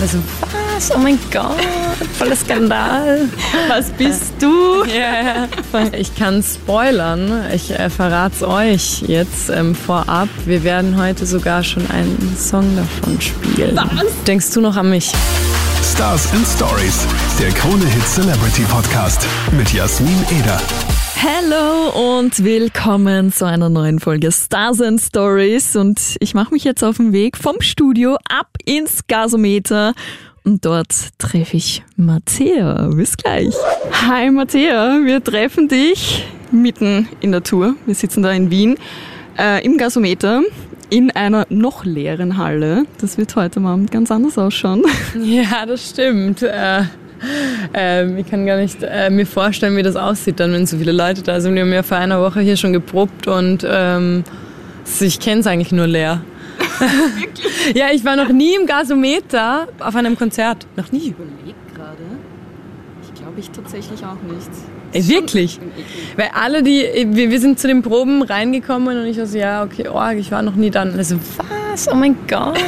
Also, was? Oh mein Gott, voller Skandal. Was bist du? Ja, yeah. Ich kann spoilern. Ich äh, verrate es euch jetzt ähm, vorab. Wir werden heute sogar schon einen Song davon spielen. Was? Denkst du noch an mich? Stars and Stories, der Krone Hit Celebrity Podcast mit Jasmin Eder. Hallo und willkommen zu einer neuen Folge Stars and Stories. Und ich mache mich jetzt auf den Weg vom Studio ab ins Gasometer. Und dort treffe ich Mattea. Bis gleich. Hi Mattea, wir treffen dich mitten in der Tour. Wir sitzen da in Wien äh, im Gasometer in einer noch leeren Halle. Das wird heute Abend ganz anders ausschauen. Ja, das stimmt. Äh ähm, ich kann gar nicht äh, mir vorstellen, wie das aussieht dann, wenn so viele Leute da sind. Wir haben ja vor einer Woche hier schon geprobt und ähm, ich kenne es eigentlich nur leer. ja, ich war noch nie im Gasometer auf einem Konzert. Noch nie. Ich überlege gerade. Ich glaube ich tatsächlich auch nicht. Ey, wirklich? Weil alle, die, wir, wir sind zu den Proben reingekommen und ich war so, ja, okay, oh, ich war noch nie da. Und also, was? Oh mein Gott,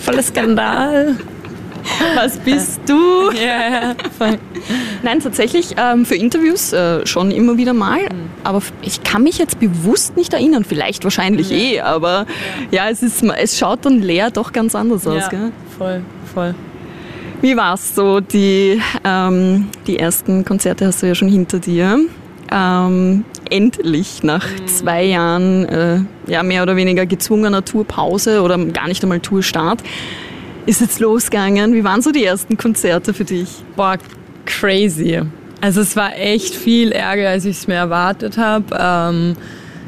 voller Skandal. Was bist du? Ja, voll. Nein, tatsächlich ähm, für Interviews äh, schon immer wieder mal. Mhm. Aber ich kann mich jetzt bewusst nicht erinnern. Vielleicht wahrscheinlich ja. eh, aber ja, ja es, ist, es schaut dann leer doch ganz anders aus. Ja, gell? voll, voll. Wie war es so? Die, ähm, die ersten Konzerte hast du ja schon hinter dir. Ähm, endlich nach mhm. zwei Jahren äh, ja, mehr oder weniger gezwungener Tourpause oder gar nicht einmal Tourstart ist jetzt losgegangen. Wie waren so die ersten Konzerte für dich? Boah, crazy. Also es war echt viel Ärger, als ich es mir erwartet habe. Ähm,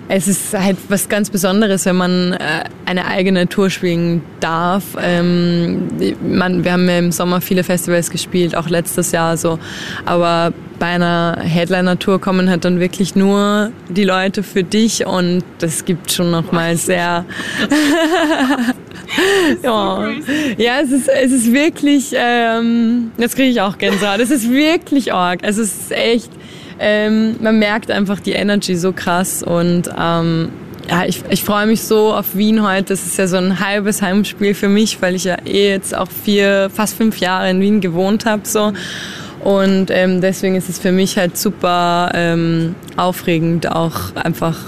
es ist halt was ganz Besonderes, wenn man äh, eine eigene Tour spielen darf. Ähm, man, wir haben ja im Sommer viele Festivals gespielt, auch letztes Jahr so. Aber bei einer Headliner-Tour kommen halt dann wirklich nur die Leute für dich und das gibt schon nochmal sehr... ja. ja, es ist, es ist wirklich, ähm, jetzt kriege ich auch Gänsehaut, es ist wirklich arg. Es ist echt, ähm, man merkt einfach die Energy so krass und ähm, ja, ich, ich freue mich so auf Wien heute. Das ist ja so ein halbes Heimspiel für mich, weil ich ja eh jetzt auch vier, fast fünf Jahre in Wien gewohnt habe. So. Und ähm, deswegen ist es für mich halt super ähm, aufregend, auch einfach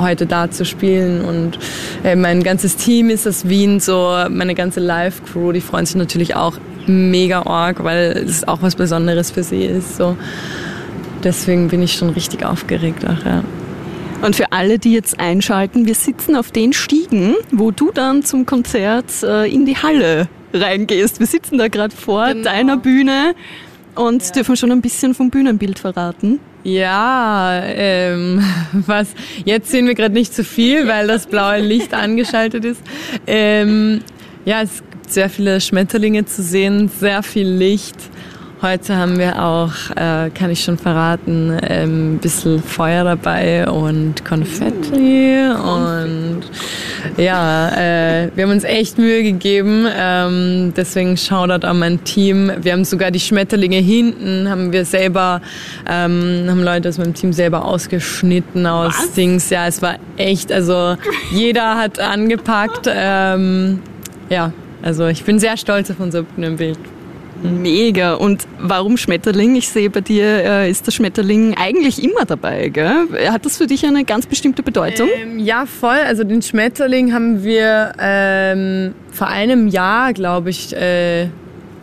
heute da zu spielen. Und äh, mein ganzes Team ist aus Wien, so meine ganze Live-Crew, die freuen sich natürlich auch mega arg, weil es auch was Besonderes für sie ist. So. Deswegen bin ich schon richtig aufgeregt auch, ja. Und für alle, die jetzt einschalten, wir sitzen auf den Stiegen, wo du dann zum Konzert äh, in die Halle reingehst. Wir sitzen da gerade vor genau. deiner Bühne und ja. dürfen schon ein bisschen vom Bühnenbild verraten. Ja, ähm, was jetzt sehen wir gerade nicht zu viel, weil das blaue Licht angeschaltet ist. Ähm, ja, es gibt sehr viele Schmetterlinge zu sehen, sehr viel Licht. Heute haben wir auch, äh, kann ich schon verraten, ein ähm, bisschen Feuer dabei und Konfetti. Und ja, äh, wir haben uns echt Mühe gegeben. Ähm, deswegen Shoutout an mein Team. Wir haben sogar die Schmetterlinge hinten, haben wir selber, ähm, haben Leute aus meinem Team selber ausgeschnitten aus Was? Dings. Ja, es war echt, also jeder hat angepackt. Ähm, ja, also ich bin sehr stolz auf unser Bild. Mega. Und warum Schmetterling? Ich sehe, bei dir äh, ist der Schmetterling eigentlich immer dabei. Gell? Hat das für dich eine ganz bestimmte Bedeutung? Ähm, ja, voll. Also den Schmetterling haben wir ähm, vor einem Jahr, glaube ich, äh,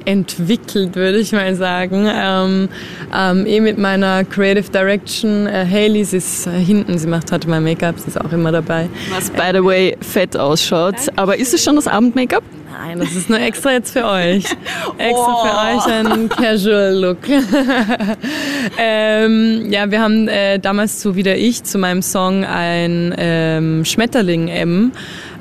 entwickelt, würde ich mal sagen. Ähm, ähm, eh mit meiner Creative Direction. Äh, Hailey, sie ist äh, hinten, sie macht heute mein Make-up, sie ist auch immer dabei. Was, by the way, fett ausschaut. Aber ist es schon das Abend-Make-up? Nein, das ist nur extra jetzt für euch. Extra oh. für euch ein Casual-Look. ähm, ja, wir haben äh, damals zu Wieder Ich, zu meinem Song, ein ähm, Schmetterling-M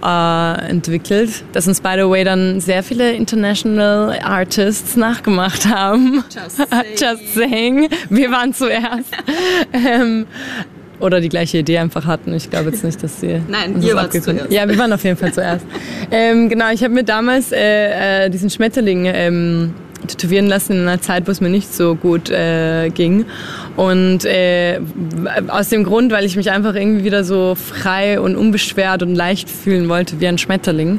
äh, entwickelt, das uns, by the way, dann sehr viele International Artists nachgemacht haben. Just saying. Just saying. Wir waren zuerst. ähm, oder die gleiche Idee einfach hatten. Ich glaube jetzt nicht, dass sie. Nein, ihr wart zuerst. Ja, wir waren auf jeden Fall zuerst. ähm, genau, ich habe mir damals äh, äh, diesen Schmetterling ähm, tätowieren lassen in einer Zeit, wo es mir nicht so gut äh, ging. Und äh, aus dem Grund, weil ich mich einfach irgendwie wieder so frei und unbeschwert und leicht fühlen wollte wie ein Schmetterling.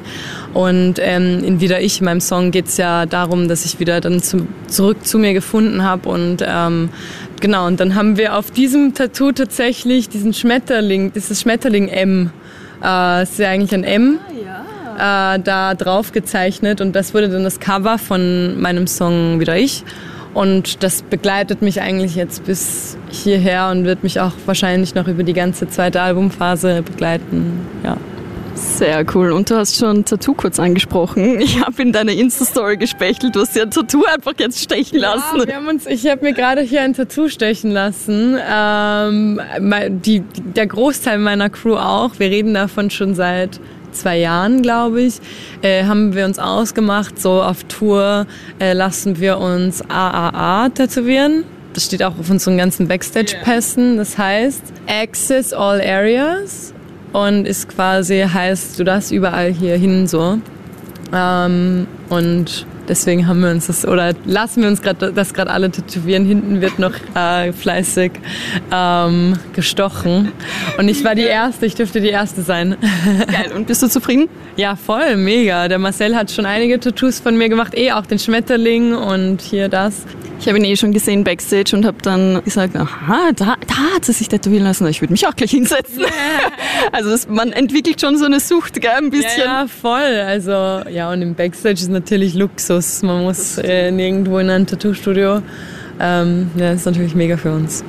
Und ähm, in Wieder ich, in meinem Song, geht es ja darum, dass ich wieder dann zu, zurück zu mir gefunden habe. Und ähm, genau, und dann haben wir auf diesem Tattoo tatsächlich diesen Schmetterling, dieses Schmetterling M. Äh, ist ja eigentlich ein M. Ah, äh, da drauf gezeichnet und das wurde dann das Cover von meinem Song Wieder ich. Und das begleitet mich eigentlich jetzt bis hierher und wird mich auch wahrscheinlich noch über die ganze zweite Albumphase begleiten. Ja. Sehr cool. Und du hast schon Tattoo kurz angesprochen. Ich habe in deiner Insta-Story gespechtelt. Du hast dir ein Tattoo einfach jetzt stechen lassen. Ja, wir haben uns, ich habe mir gerade hier ein Tattoo stechen lassen. Ähm, die, der Großteil meiner Crew auch. Wir reden davon schon seit zwei Jahren, glaube ich, äh, haben wir uns ausgemacht, so auf Tour äh, lassen wir uns AAA tätowieren. Das steht auch auf unseren ganzen Backstage-Pässen. Das heißt Access All Areas und ist quasi, heißt, du darfst überall hier hin so. Ähm, und Deswegen haben wir uns das, oder lassen wir uns grad, das gerade alle tätowieren. Hinten wird noch äh, fleißig ähm, gestochen. Und ich war die Erste, ich dürfte die Erste sein. Geil, und bist du zufrieden? Ja, voll, mega. Der Marcel hat schon einige Tattoos von mir gemacht, eh auch den Schmetterling und hier das. Ich habe ihn eh schon gesehen backstage und habe dann gesagt, aha, da, da hat sie sich tätowieren lassen. Ich würde mich auch gleich hinsetzen. Yeah. Also das, man entwickelt schon so eine Sucht, gell, ein bisschen. Ja, ja, voll. Also ja, und im Backstage ist natürlich Luxus. Man muss äh, nirgendwo in ein Tattoo-Studio. Ähm, ja, das ist natürlich mega für uns.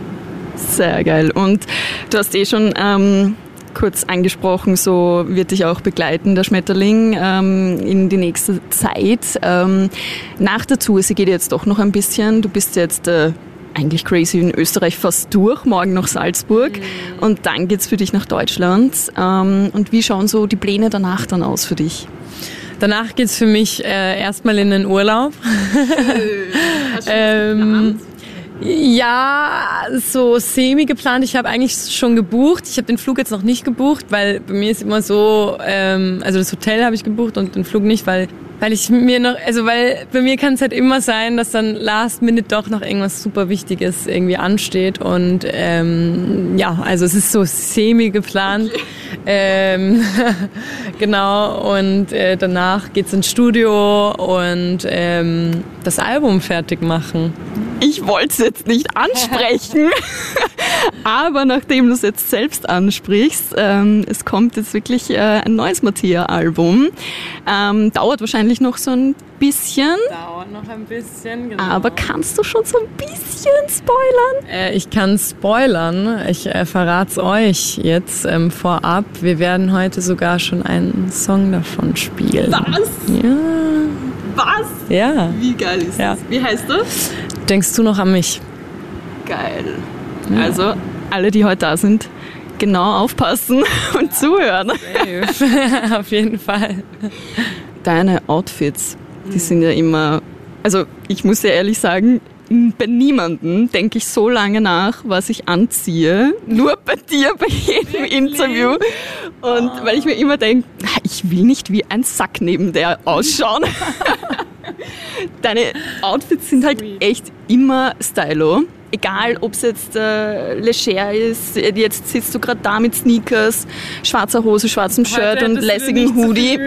Sehr geil. Und du hast eh schon ähm, kurz angesprochen, so wird dich auch begleiten, der Schmetterling, ähm, in die nächste Zeit. Ähm, nach der Tour, sie geht jetzt doch noch ein bisschen. Du bist jetzt äh, eigentlich crazy in Österreich fast durch, morgen nach Salzburg mhm. und dann geht es für dich nach Deutschland. Ähm, und wie schauen so die Pläne danach dann aus für dich? Danach geht es für mich äh, erstmal in den Urlaub. Du ähm, ja, so semi geplant. Ich habe eigentlich schon gebucht. Ich habe den Flug jetzt noch nicht gebucht, weil bei mir ist immer so, ähm, also das Hotel habe ich gebucht und den Flug nicht, weil weil ich mir noch, also weil bei mir kann es halt immer sein, dass dann last minute doch noch irgendwas super Wichtiges irgendwie ansteht und ähm, ja, also es ist so semi geplant. Okay. Ähm, genau und äh, danach geht's ins Studio und ähm, das Album fertig machen. Ich wollte es jetzt nicht ansprechen, aber nachdem du es jetzt selbst ansprichst, ähm, es kommt jetzt wirklich äh, ein neues Mattia-Album. Ähm, dauert wahrscheinlich noch so ein bisschen. Dauert noch ein bisschen, genau. Aber kannst du schon so ein bisschen spoilern? Äh, ich kann spoilern. Ich äh, verrate es euch jetzt ähm, vorab. Wir werden heute sogar schon einen Song davon spielen. Was? Ja. Was? Ja. Wie geil ist ja. das? Wie heißt das? Denkst du noch an mich? Geil. Ja. Also, alle, die heute da sind, genau aufpassen und zuhören. Auf jeden Fall. Deine Outfits, die sind ja immer, also ich muss ja ehrlich sagen, bei niemandem denke ich so lange nach, was ich anziehe. Nur bei dir, bei jedem Interview. Und oh. weil ich mir immer denke, ich will nicht wie ein Sack neben der ausschauen. Deine Outfits sind halt echt immer stylo. Egal, ob es jetzt äh, leger ist, jetzt sitzt du gerade da mit Sneakers, schwarzer Hose, schwarzem Shirt und lässigen Hoodie.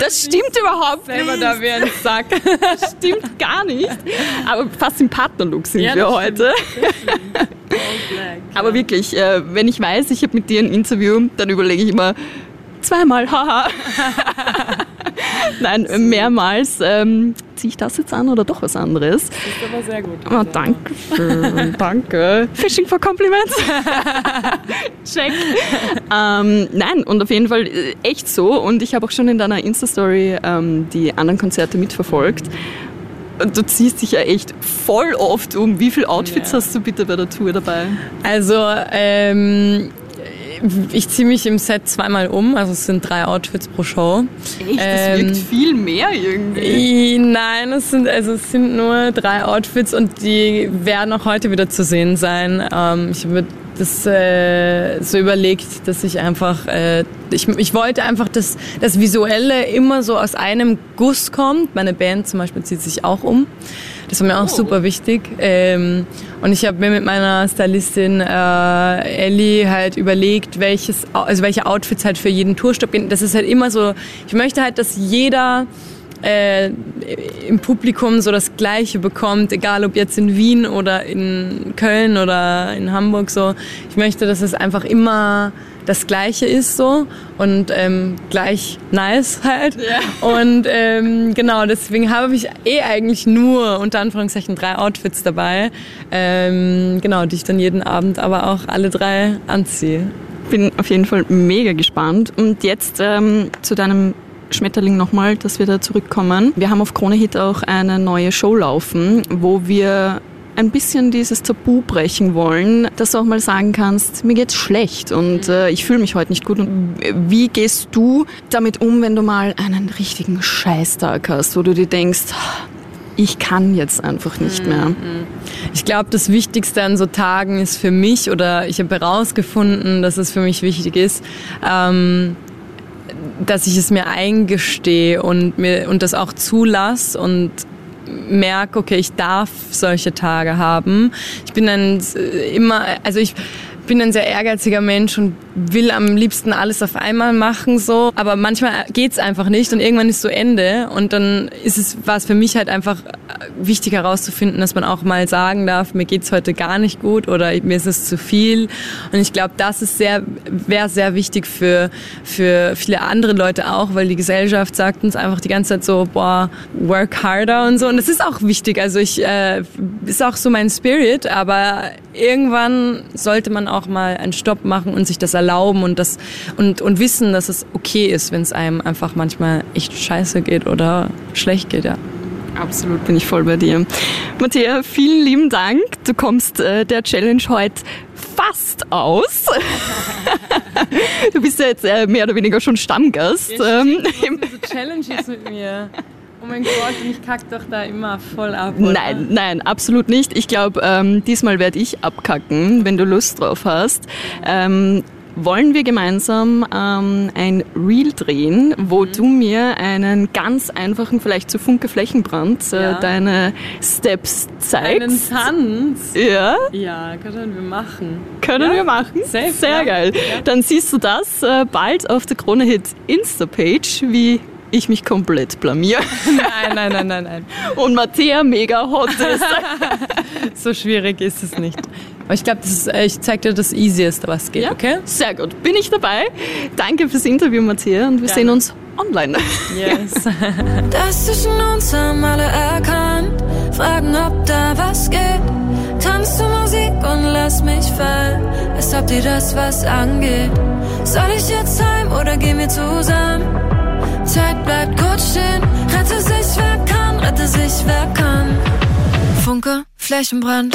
Das stimmt überhaupt Selber nicht. da wie ein Sack. Das stimmt gar nicht. Aber fast im Partnerlook sind ja, wir heute. Aber wirklich, äh, wenn ich weiß, ich habe mit dir ein Interview, dann überlege ich immer, zweimal, haha. Nein, mehrmals. Ähm, ziehe ich das jetzt an oder doch was anderes? Das ist aber sehr gut. Oh, danke schön, danke. Fishing for Compliments. Check. Ähm, nein, und auf jeden Fall äh, echt so. Und ich habe auch schon in deiner Insta-Story ähm, die anderen Konzerte mitverfolgt. Und du ziehst dich ja echt voll oft um. Wie viele Outfits ja. hast du bitte bei der Tour dabei? Also, ähm, ich ziehe mich im Set zweimal um, also es sind drei Outfits pro Show. Echt? Das ähm, wirkt viel mehr irgendwie. Nein, es sind, also es sind nur drei Outfits und die werden auch heute wieder zu sehen sein. Ähm, ich habe das äh, so überlegt, dass ich einfach, äh, ich, ich wollte einfach, dass das Visuelle immer so aus einem Guss kommt. Meine Band zum Beispiel zieht sich auch um. Das war mir auch oh. super wichtig. Ähm, und ich habe mir mit meiner Stylistin äh, Ellie halt überlegt, welches, also welche Outfits halt für jeden Tourstopp gehen. Das ist halt immer so, ich möchte halt, dass jeder äh, im Publikum so das Gleiche bekommt, egal ob jetzt in Wien oder in Köln oder in Hamburg so. Ich möchte, dass es einfach immer das Gleiche ist so und ähm, gleich nice halt. Yeah. Und ähm, genau, deswegen habe ich eh eigentlich nur unter Anführungszeichen drei Outfits dabei, ähm, genau, die ich dann jeden Abend aber auch alle drei anziehe. Bin auf jeden Fall mega gespannt. Und jetzt ähm, zu deinem Schmetterling nochmal, dass wir da zurückkommen. Wir haben auf Krone Hit auch eine neue Show laufen, wo wir ein bisschen dieses Tabu brechen wollen, dass du auch mal sagen kannst, mir geht's schlecht und äh, ich fühle mich heute nicht gut. Und wie gehst du damit um, wenn du mal einen richtigen Scheißtag hast, wo du dir denkst, ich kann jetzt einfach nicht mehr. Mhm. Ich glaube, das Wichtigste an so Tagen ist für mich, oder ich habe herausgefunden, dass es für mich wichtig ist, ähm, dass ich es mir eingestehe und mir und das auch zulasse und merke, okay, ich darf solche Tage haben. Ich bin dann immer, also ich bin ein sehr ehrgeiziger Mensch und will am liebsten alles auf einmal machen so, aber manchmal geht's einfach nicht und irgendwann ist so Ende und dann ist es war es für mich halt einfach wichtig herauszufinden, dass man auch mal sagen darf, mir geht's heute gar nicht gut oder mir ist es zu viel. Und ich glaube, das ist sehr wäre sehr wichtig für für viele andere Leute auch, weil die Gesellschaft sagt uns einfach die ganze Zeit so, boah, work harder und so. Und das ist auch wichtig, also ich äh, ist auch so mein Spirit, aber irgendwann sollte man auch mal einen Stopp machen und sich das erlauben und das und, und wissen, dass es okay ist, wenn es einem einfach manchmal echt scheiße geht oder schlecht geht, ja. Absolut, bin ich voll bei dir. Matthäa, vielen lieben Dank. Du kommst äh, der Challenge heute fast aus. du bist ja jetzt äh, mehr oder weniger schon Stammgast. Ja, ähm, Challenges mit mir. Oh mein Gott, ich kack doch da immer voll ab. Oder? Nein, nein, absolut nicht. Ich glaube, ähm, diesmal werde ich abkacken, wenn du Lust drauf hast. Ähm, wollen wir gemeinsam ähm, ein Reel drehen, wo mhm. du mir einen ganz einfachen, vielleicht zu Funke Flächenbrand, äh, ja. deine Steps zeigst. Einen Tanz? Ja. Ja, können wir machen. Können ja. wir machen? Safe, Sehr ja. geil. Dann siehst du das äh, bald auf der Krone Hit Insta-Page, wie ich mich komplett blamier. Nein, nein, nein, nein, nein. Und Mattea mega hot ist. so schwierig ist es nicht. Aber ich glaube, äh, ich zeige dir das Easieste, was geht, ja? okay? Sehr gut. Bin ich dabei. Danke fürs Interview, Matthäa, und wir Gerne. sehen uns online. Yes. das zwischen uns haben alle erkannt. Fragen, ob da was geht. Tanz zur Musik und lass mich fallen. Als ob dir das was angeht. Soll ich jetzt heim oder gehen wir zusammen? Zeit bleibt kurz stehen. Rette sich, wer kann, rette sich, wer kann. Funke, Flächenbrand.